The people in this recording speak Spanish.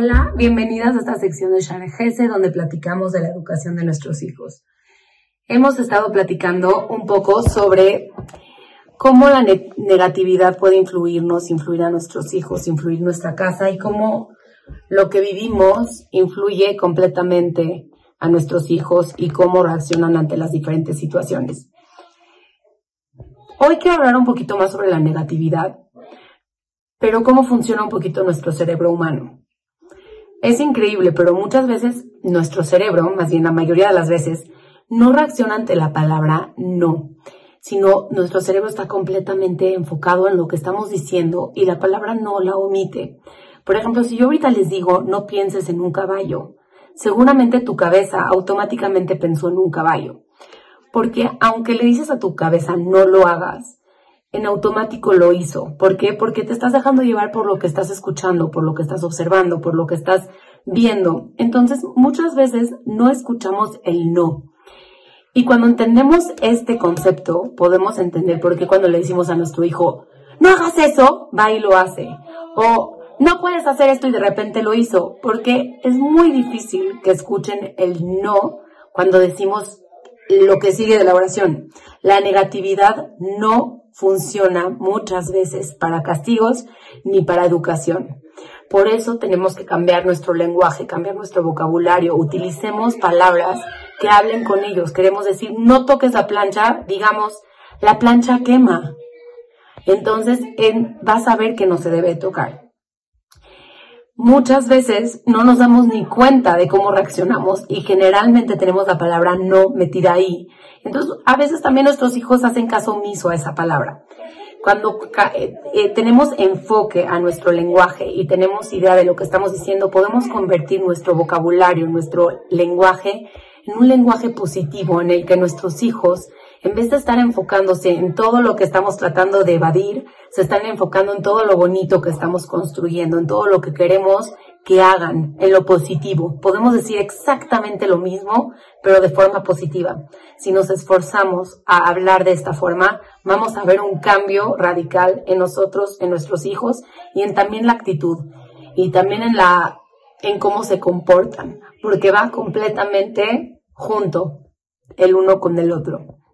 Hola, bienvenidas a esta sección de Gese donde platicamos de la educación de nuestros hijos. Hemos estado platicando un poco sobre cómo la negatividad puede influirnos, influir a nuestros hijos, influir nuestra casa y cómo lo que vivimos influye completamente a nuestros hijos y cómo reaccionan ante las diferentes situaciones. Hoy quiero hablar un poquito más sobre la negatividad, pero cómo funciona un poquito nuestro cerebro humano. Es increíble, pero muchas veces nuestro cerebro, más bien la mayoría de las veces, no reacciona ante la palabra no, sino nuestro cerebro está completamente enfocado en lo que estamos diciendo y la palabra no la omite. Por ejemplo, si yo ahorita les digo no pienses en un caballo, seguramente tu cabeza automáticamente pensó en un caballo. Porque aunque le dices a tu cabeza no lo hagas, en automático lo hizo. ¿Por qué? Porque te estás dejando llevar por lo que estás escuchando, por lo que estás observando, por lo que estás viendo. Entonces, muchas veces no escuchamos el no. Y cuando entendemos este concepto, podemos entender por qué cuando le decimos a nuestro hijo, no hagas eso, va y lo hace. O no puedes hacer esto y de repente lo hizo. Porque es muy difícil que escuchen el no cuando decimos lo que sigue de la oración. La negatividad no funciona muchas veces para castigos ni para educación. Por eso tenemos que cambiar nuestro lenguaje, cambiar nuestro vocabulario, utilicemos palabras que hablen con ellos. Queremos decir, no toques la plancha, digamos, la plancha quema. Entonces, vas a ver que no se debe tocar muchas veces no nos damos ni cuenta de cómo reaccionamos y generalmente tenemos la palabra no metida ahí. Entonces, a veces también nuestros hijos hacen caso omiso a esa palabra. Cuando eh, eh, tenemos enfoque a nuestro lenguaje y tenemos idea de lo que estamos diciendo, podemos convertir nuestro vocabulario, nuestro lenguaje, en un lenguaje positivo en el que nuestros hijos en vez de estar enfocándose en todo lo que estamos tratando de evadir, se están enfocando en todo lo bonito que estamos construyendo, en todo lo que queremos que hagan, en lo positivo. Podemos decir exactamente lo mismo, pero de forma positiva. Si nos esforzamos a hablar de esta forma, vamos a ver un cambio radical en nosotros, en nuestros hijos y en también la actitud y también en la en cómo se comportan, porque va completamente junto el uno con el otro.